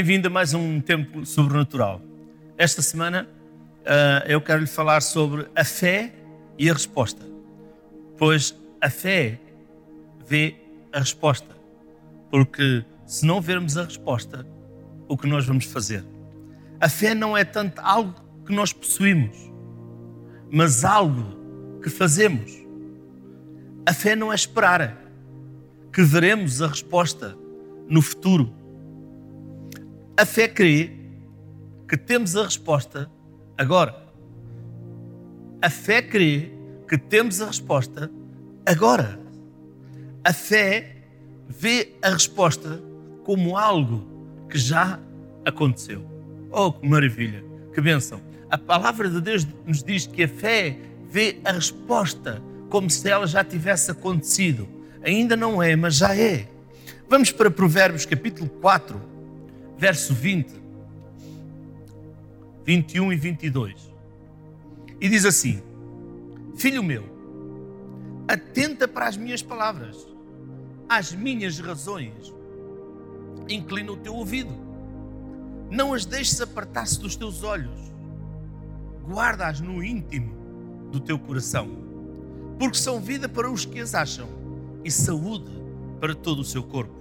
bem-vindo a mais um Tempo Sobrenatural. Esta semana uh, eu quero lhe falar sobre a fé e a resposta, pois a fé vê a resposta, porque se não vermos a resposta, o que nós vamos fazer? A fé não é tanto algo que nós possuímos, mas algo que fazemos. A fé não é esperar que veremos a resposta no futuro a fé crê que temos a resposta agora. A fé crê que temos a resposta agora. A fé vê a resposta como algo que já aconteceu. Oh, que maravilha, que bênção. A palavra de Deus nos diz que a fé vê a resposta como se ela já tivesse acontecido. Ainda não é, mas já é. Vamos para Provérbios capítulo 4, verso 20, 21 e 22. E diz assim: Filho meu, atenta para as minhas palavras, às minhas razões, inclina o teu ouvido, não as deixes apartar-se dos teus olhos, guarda-as no íntimo do teu coração, porque são vida para os que as acham e saúde para todo o seu corpo.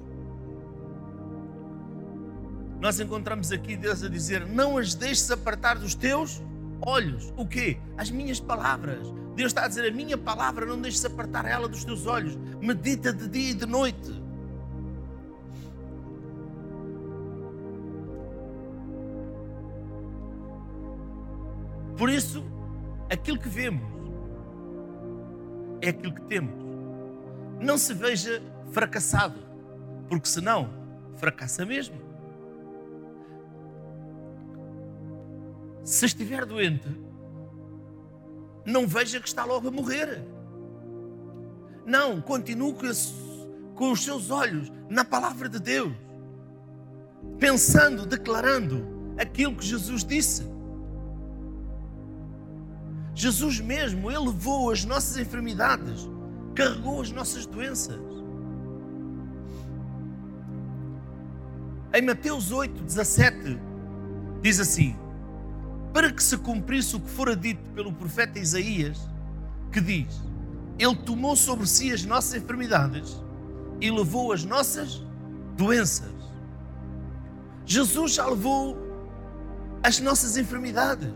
Nós encontramos aqui Deus a dizer: Não as deixes apartar dos teus olhos. O quê? As minhas palavras. Deus está a dizer: A minha palavra não deixes apartar ela dos teus olhos. Medita de dia e de noite. Por isso, aquilo que vemos é aquilo que temos. Não se veja fracassado, porque senão fracassa mesmo. Se estiver doente, não veja que está logo a morrer. Não, continue com os seus olhos na palavra de Deus, pensando, declarando aquilo que Jesus disse. Jesus mesmo, Ele levou as nossas enfermidades, carregou as nossas doenças. Em Mateus 8, 17, diz assim: Para que se cumprisse o que fora dito pelo profeta Isaías, que diz: Ele tomou sobre si as nossas enfermidades e levou as nossas doenças. Jesus já levou as nossas enfermidades,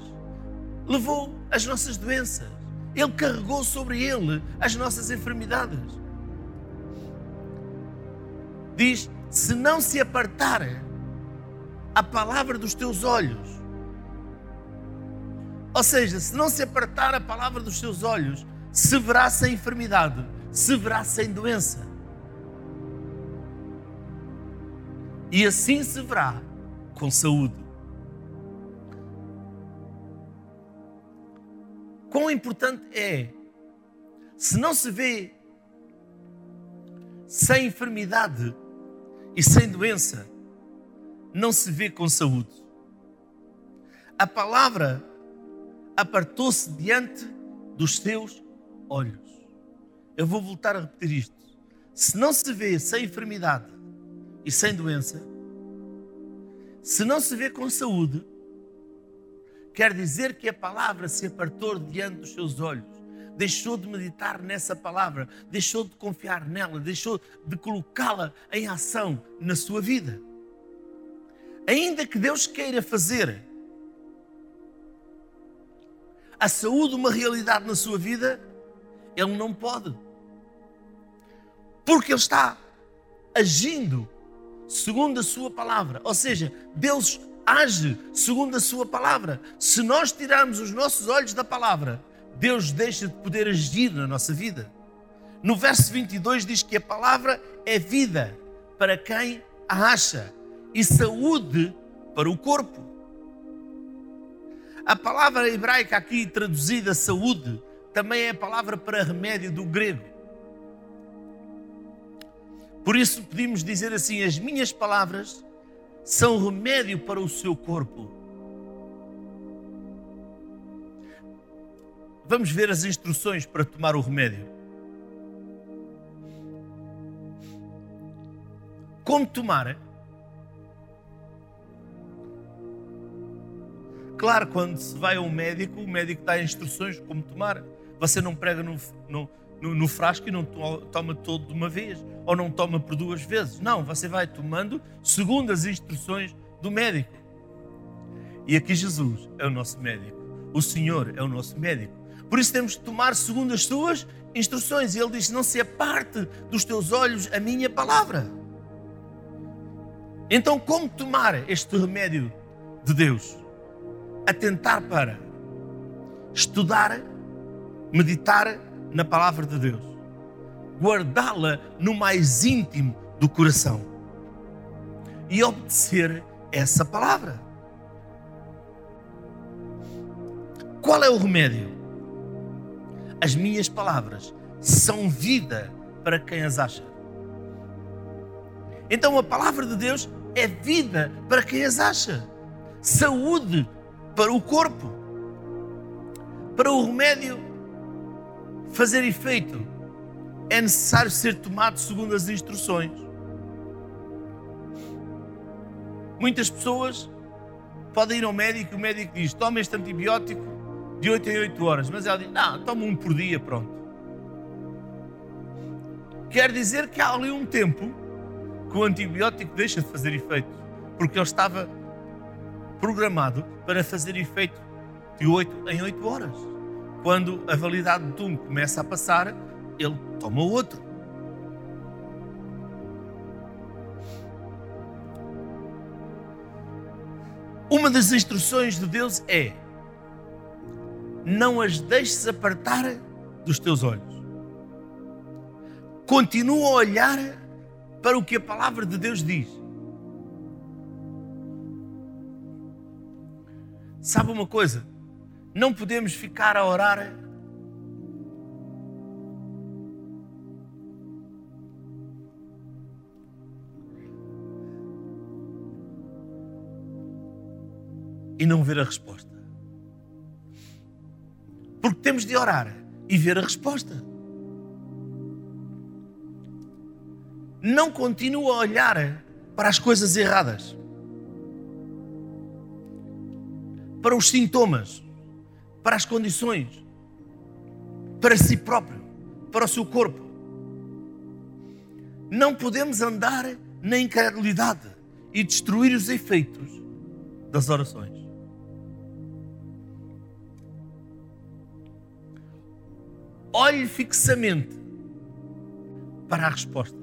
levou as nossas doenças. Ele carregou sobre ele as nossas enfermidades. Diz: se não se apartar a palavra dos teus olhos, ou seja, se não se apartar a palavra dos teus olhos, se verá sem enfermidade, se verá sem doença. E assim se verá com saúde. Quão importante é, se não se vê sem enfermidade e sem doença, não se vê com saúde. A palavra apartou-se diante dos teus olhos. Eu vou voltar a repetir isto. Se não se vê sem enfermidade e sem doença, se não se vê com saúde, quer dizer que a palavra se apartou diante dos seus olhos, deixou de meditar nessa palavra, deixou de confiar nela, deixou de colocá-la em ação na sua vida. Ainda que Deus queira fazer a saúde uma realidade na sua vida, Ele não pode. Porque Ele está agindo segundo a Sua palavra. Ou seja, Deus age segundo a Sua palavra. Se nós tirarmos os nossos olhos da palavra, Deus deixa de poder agir na nossa vida. No verso 22 diz que a palavra é vida para quem a acha e saúde para o corpo. A palavra hebraica aqui traduzida saúde também é a palavra para remédio do grego. Por isso podemos dizer assim: as minhas palavras são remédio para o seu corpo. Vamos ver as instruções para tomar o remédio. Como tomar? Claro, quando se vai a um médico, o médico dá instruções de como tomar. Você não prega no, no, no, no frasco e não toma todo de uma vez, ou não toma por duas vezes. Não, você vai tomando segundo as instruções do médico. E aqui Jesus é o nosso médico. O Senhor é o nosso médico. Por isso temos de tomar segundo as suas instruções. E ele diz: Não se aparte dos teus olhos a minha palavra. Então, como tomar este remédio de Deus? Atentar para estudar, meditar na palavra de Deus. guardá-la no mais íntimo do coração e obedecer essa palavra. Qual é o remédio? As minhas palavras são vida para quem as acha. Então a palavra de Deus é vida para quem as acha, saúde para o corpo, para o remédio fazer efeito, é necessário ser tomado segundo as instruções. Muitas pessoas podem ir ao médico e o médico diz: toma este antibiótico de 8 em 8 horas, mas ela diz: não, toma um por dia, pronto. Quer dizer que há ali um tempo que o antibiótico deixa de fazer efeito, porque ele estava programado para fazer efeito de 8 em 8 horas. Quando a validade de um começa a passar, ele toma outro. Uma das instruções de Deus é: não as deixes apartar dos teus olhos. Continua a olhar para o que a palavra de Deus diz. Sabe uma coisa? Não podemos ficar a orar e não ver a resposta. Porque temos de orar e ver a resposta. Não continua a olhar para as coisas erradas, para os sintomas, para as condições, para si próprio, para o seu corpo. Não podemos andar na incredulidade e destruir os efeitos das orações. olhe fixamente para a resposta.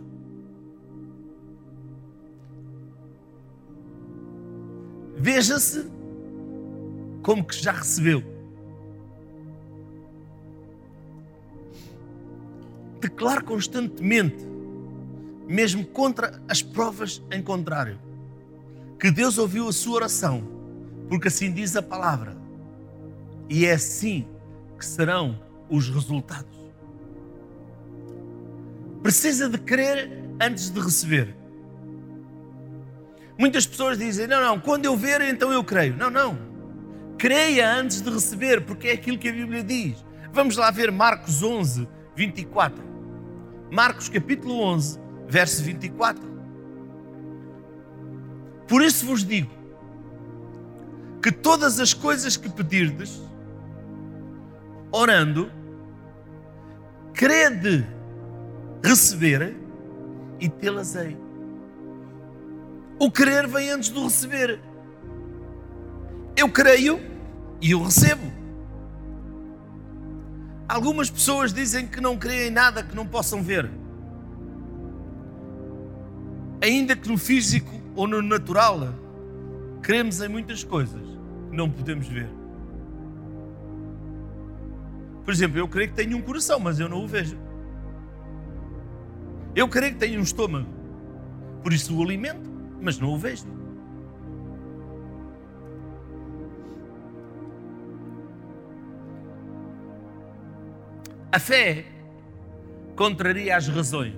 Veja-se como que já recebeu. Declare constantemente, mesmo contra as provas em contrário, que Deus ouviu a sua oração, porque assim diz a palavra. E é assim que serão os resultados. Precisa de crer antes de receber. Muitas pessoas dizem: não, não, quando eu ver, então eu creio. Não, não. Creia antes de receber, porque é aquilo que a Bíblia diz. Vamos lá ver Marcos 11, 24. Marcos capítulo 11, verso 24. Por isso vos digo que todas as coisas que pedirdes, orando, crede receber e tê-las-ei. O crer vem antes do receber. Eu creio e eu recebo. Algumas pessoas dizem que não creem em nada que não possam ver. Ainda que no físico ou no natural, cremos em muitas coisas que não podemos ver. Por exemplo, eu creio que tenho um coração, mas eu não o vejo. Eu creio que tenho um estômago, por isso o alimento, mas não o vejo. A fé contraria as razões.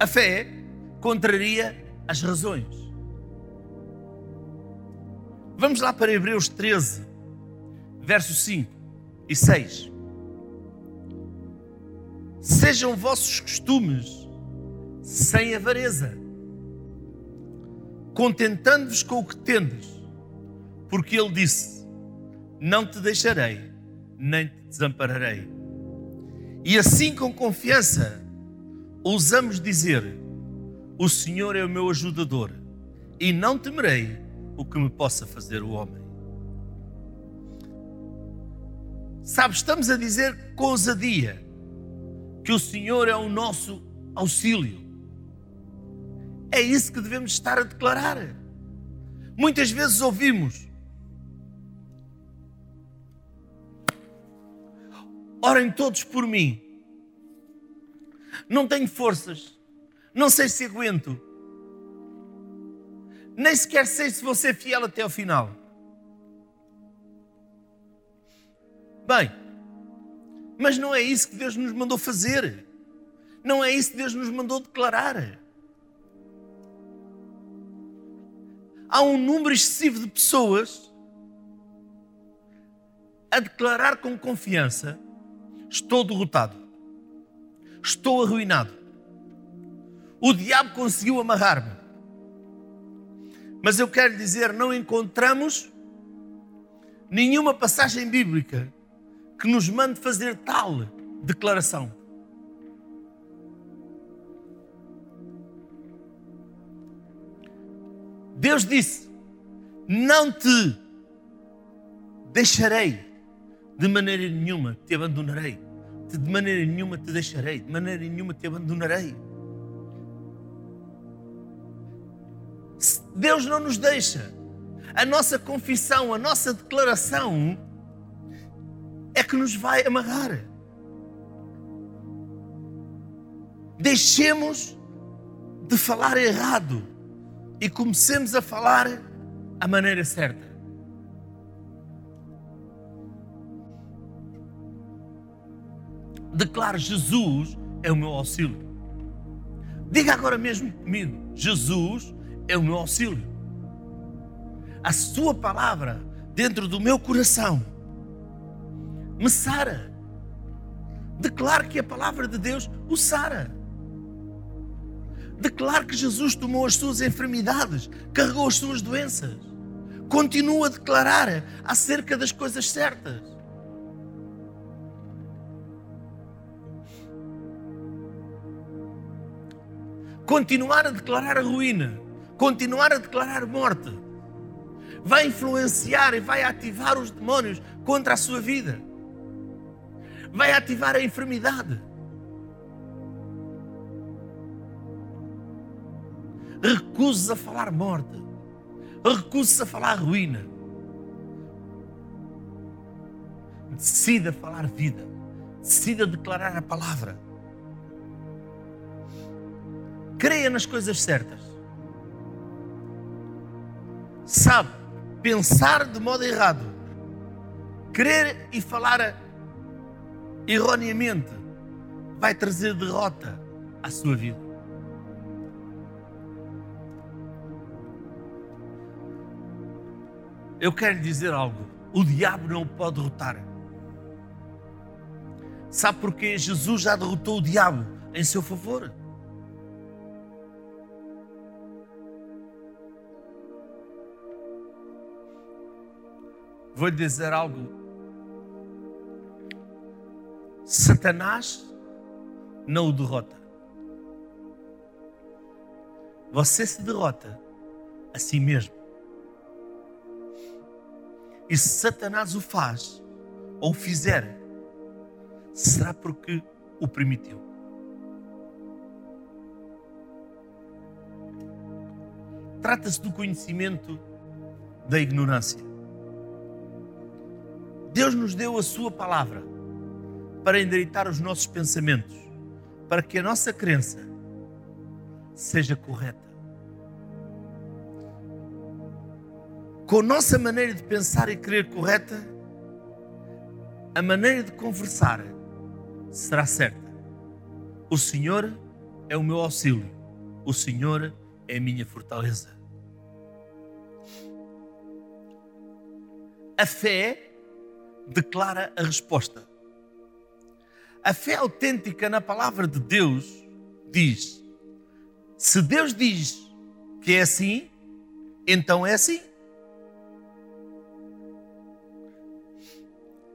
A fé contraria as razões. Vamos lá para Hebreus 13, versos 5 e 6. Sejam vossos costumes sem avareza, contentando-vos com o que tendes, porque Ele disse: Não te deixarei, nem te desampararei. E assim, com confiança, ousamos dizer: O Senhor é o meu ajudador, e não temerei o que me possa fazer o homem. Sabe, estamos a dizer com ousadia que o Senhor é o nosso auxílio. É isso que devemos estar a declarar. Muitas vezes ouvimos: Orem todos por mim. Não tenho forças. Não sei se aguento. Nem sequer sei se vou ser fiel até ao final. Bem, mas não é isso que Deus nos mandou fazer. Não é isso que Deus nos mandou declarar. Há um número excessivo de pessoas a declarar com confiança: estou derrotado, estou arruinado, o diabo conseguiu amarrar-me. Mas eu quero dizer, não encontramos nenhuma passagem bíblica que nos mande fazer tal declaração. Deus disse: Não te deixarei, de maneira nenhuma te abandonarei, de maneira nenhuma te deixarei, de maneira nenhuma te abandonarei. Deus não nos deixa. A nossa confissão, a nossa declaração é que nos vai amarrar. Deixemos de falar errado e comecemos a falar a maneira certa. Declare: Jesus é o meu auxílio. Diga agora mesmo comigo: Jesus é o meu auxílio. A Sua palavra dentro do meu coração me sara. Declare que a palavra de Deus o sara. Declare que Jesus tomou as suas enfermidades, carregou as suas doenças. Continua a declarar acerca das coisas certas. Continuar a declarar a ruína, continuar a declarar morte, vai influenciar e vai ativar os demónios contra a sua vida. Vai ativar a enfermidade. Recuse-se a falar morte. Recuse-se a falar ruína. Decida falar vida. Decida declarar a palavra. Creia nas coisas certas. Sabe, pensar de modo errado, crer e falar erroneamente, vai trazer derrota à sua vida. Eu quero dizer algo: o diabo não pode derrotar. Sabe porquê? Jesus já derrotou o diabo em seu favor. Vou-lhe dizer algo. Satanás não o derrota. Você se derrota a si mesmo. E se Satanás o faz ou fizer, será porque o permitiu. Trata-se do conhecimento da ignorância. Deus nos deu a Sua palavra para endireitar os nossos pensamentos, para que a nossa crença seja correta. com a nossa maneira de pensar e querer correta, a maneira de conversar será certa. O Senhor é o meu auxílio, o Senhor é a minha fortaleza. A fé declara a resposta. A fé autêntica na palavra de Deus diz: se Deus diz que é assim, então é assim.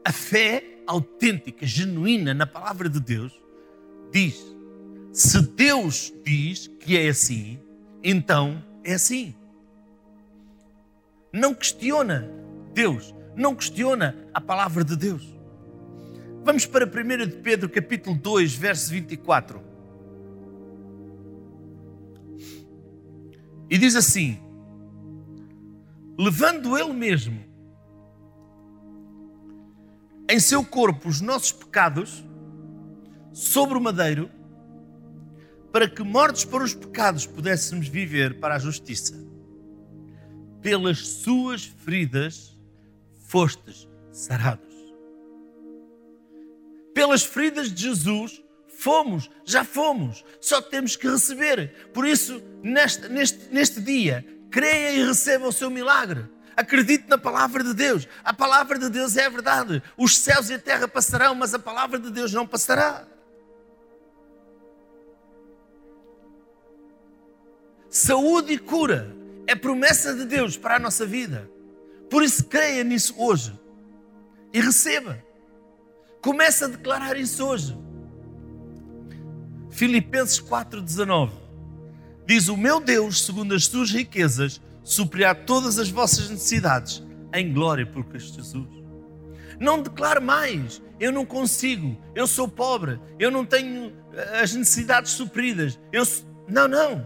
a fé autêntica, genuína na palavra de Deus diz: se Deus diz que é assim, então é assim. Não questiona Deus, não questiona a palavra de Deus. Vamos para 1 de Pedro, capítulo 2, verso 24. E diz assim: Levando ele mesmo em seu corpo os nossos pecados sobre o madeiro, para que, mortos para os pecados, pudéssemos viver para a justiça. Pelas suas feridas fostes sarados. Pelas feridas de Jesus fomos, já fomos, só temos que receber. Por isso, neste, neste, neste dia, creia e receba o seu milagre. Acredite na palavra de Deus. A palavra de Deus é a verdade. Os céus e a terra passarão, mas a palavra de Deus não passará. Saúde e cura é promessa de Deus para a nossa vida. Por isso, creia nisso hoje e receba. Comece a declarar isso hoje. Filipenses 4,19 diz: O meu Deus, segundo as suas riquezas, suprirá todas as vossas necessidades em glória por Cristo Jesus. Não declare mais, eu não consigo, eu sou pobre, eu não tenho eh, as necessidades supridas. Eu... Não, não.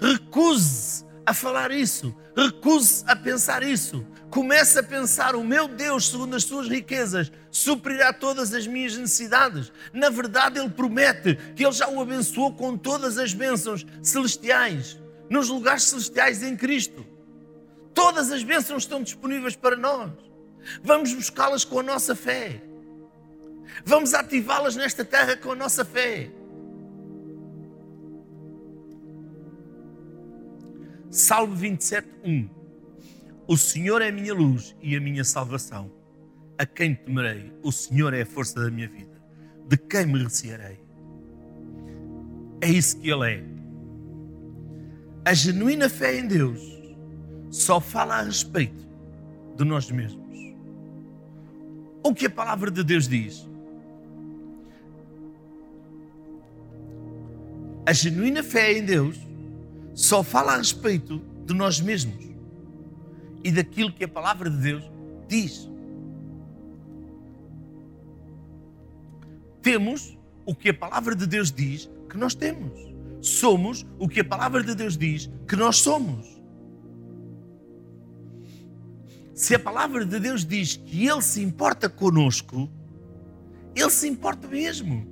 Recuse a falar isso, recuse a pensar isso. Comece a pensar: o meu Deus, segundo as suas riquezas, suprirá todas as minhas necessidades. Na verdade, Ele promete que Ele já o abençoou com todas as bênçãos celestiais, nos lugares celestiais em Cristo. Todas as bênçãos estão disponíveis para nós. Vamos buscá-las com a nossa fé. Vamos ativá-las nesta terra com a nossa fé. Salmo 27, 1. O Senhor é a minha luz e a minha salvação. A quem temerei? O Senhor é a força da minha vida. De quem me recearei? É isso que Ele é. A genuína fé em Deus só fala a respeito de nós mesmos. O que a palavra de Deus diz? A genuína fé em Deus só fala a respeito de nós mesmos e daquilo que a palavra de Deus diz. Temos o que a palavra de Deus diz que nós temos. Somos o que a palavra de Deus diz que nós somos. Se a palavra de Deus diz que Ele se importa conosco, Ele se importa mesmo.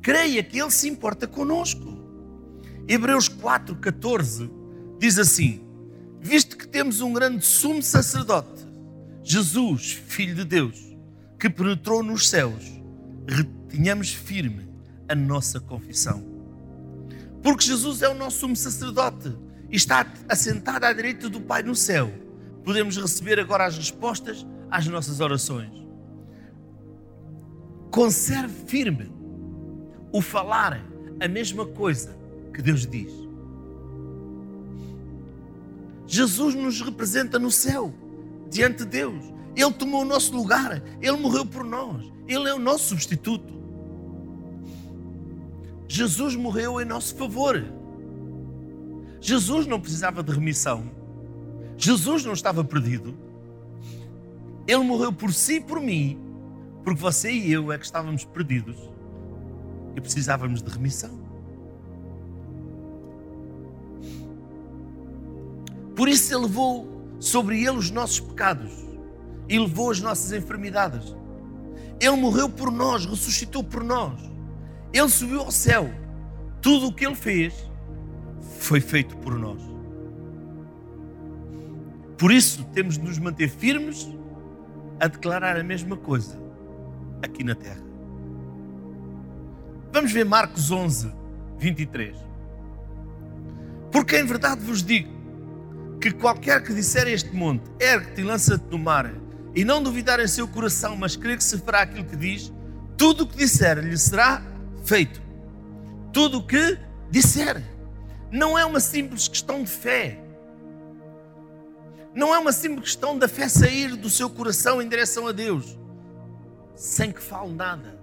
Creia que Ele se importa conosco. Hebreus 4,14 diz assim: Visto que temos um grande sumo sacerdote, Jesus, Filho de Deus, que penetrou nos céus, retenhamos firme a nossa confissão. Porque Jesus é o nosso sumo sacerdote e está assentado à direita do Pai no céu. Podemos receber agora as respostas às nossas orações. Conserve firme o falar a mesma coisa que Deus diz. Jesus nos representa no céu, diante de Deus. Ele tomou o nosso lugar, ele morreu por nós, ele é o nosso substituto. Jesus morreu em nosso favor. Jesus não precisava de remissão. Jesus não estava perdido. Ele morreu por si e por mim, porque você e eu é que estávamos perdidos e precisávamos de remissão. Por isso Ele levou sobre Ele os nossos pecados e levou as nossas enfermidades. Ele morreu por nós, ressuscitou por nós. Ele subiu ao céu. Tudo o que Ele fez foi feito por nós. Por isso temos de nos manter firmes a declarar a mesma coisa aqui na terra. Vamos ver Marcos 11, 23. Porque em verdade vos digo que qualquer que disser a este monte, ergue-te e lança-te no mar, e não duvidar em seu coração, mas crer que se fará aquilo que diz, tudo o que disser lhe será feito. Tudo o que disser. Não é uma simples questão de fé. Não é uma simples questão da fé sair do seu coração em direção a Deus, sem que fale nada.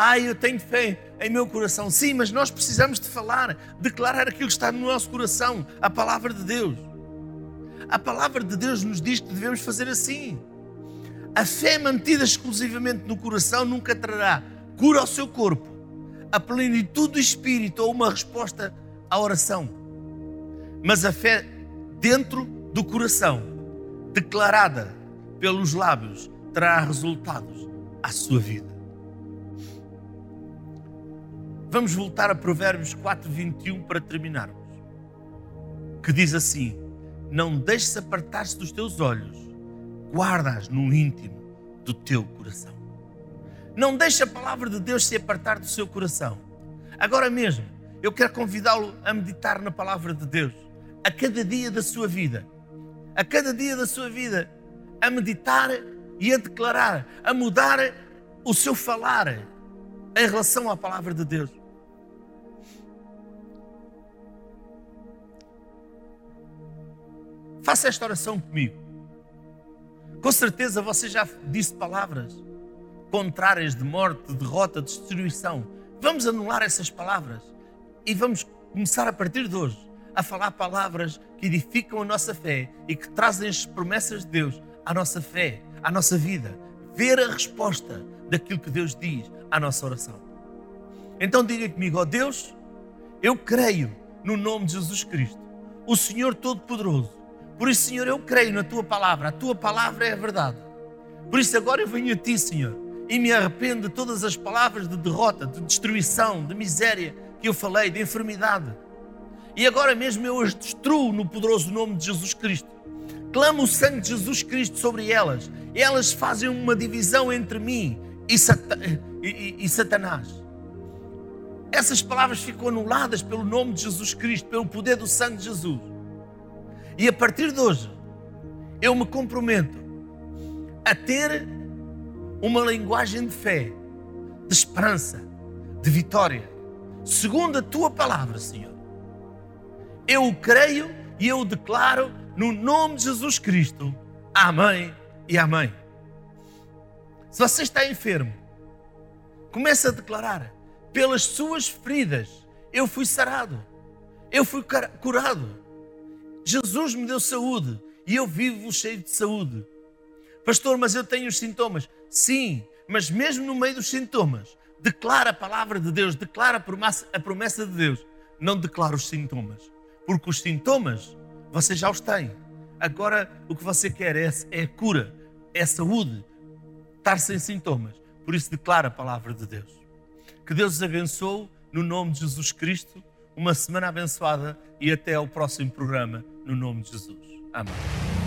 Ai, eu tenho fé em meu coração. Sim, mas nós precisamos de falar, declarar aquilo que está no nosso coração, a palavra de Deus. A palavra de Deus nos diz que devemos fazer assim. A fé mantida exclusivamente no coração nunca trará cura ao seu corpo, a plenitude do espírito ou uma resposta à oração. Mas a fé dentro do coração, declarada pelos lábios trará resultados à sua vida. Vamos voltar a Provérbios 4, 21 para terminarmos. Que diz assim: Não deixes apartar-se dos teus olhos, guarda-as no íntimo do teu coração. Não deixe a palavra de Deus se apartar do seu coração. Agora mesmo, eu quero convidá-lo a meditar na palavra de Deus, a cada dia da sua vida. A cada dia da sua vida, a meditar e a declarar, a mudar o seu falar em relação à palavra de Deus. Faça esta oração comigo. Com certeza você já disse palavras contrárias de morte, de derrota, de destruição. Vamos anular essas palavras e vamos começar a partir de hoje a falar palavras que edificam a nossa fé e que trazem as promessas de Deus à nossa fé, à nossa vida. Ver a resposta daquilo que Deus diz à nossa oração. Então diga comigo, ó oh Deus, eu creio no nome de Jesus Cristo, o Senhor Todo-Poderoso. Por isso, Senhor, eu creio na tua palavra, a tua palavra é a verdade. Por isso, agora eu venho a ti, Senhor, e me arrependo de todas as palavras de derrota, de destruição, de miséria que eu falei, de enfermidade. E agora mesmo eu as destruo no poderoso nome de Jesus Cristo. Clamo o sangue de Jesus Cristo sobre elas. Elas fazem uma divisão entre mim e, e, e Satanás. Essas palavras ficam anuladas pelo nome de Jesus Cristo, pelo poder do sangue de Jesus. E a partir de hoje, eu me comprometo a ter uma linguagem de fé, de esperança, de vitória, segundo a tua palavra, Senhor. Eu o creio e eu o declaro no nome de Jesus Cristo. Amém e amém. Se você está enfermo, comece a declarar: pelas suas feridas eu fui sarado, eu fui curado. Jesus me deu saúde e eu vivo cheio de saúde. Pastor, mas eu tenho os sintomas. Sim, mas mesmo no meio dos sintomas, declara a palavra de Deus, declara a promessa, a promessa de Deus. Não declara os sintomas, porque os sintomas você já os tem. Agora o que você quer é, é cura, é saúde, estar sem sintomas. Por isso declara a palavra de Deus. Que Deus os abençoe no nome de Jesus Cristo. Uma semana abençoada e até ao próximo programa no nome de Jesus. Amém.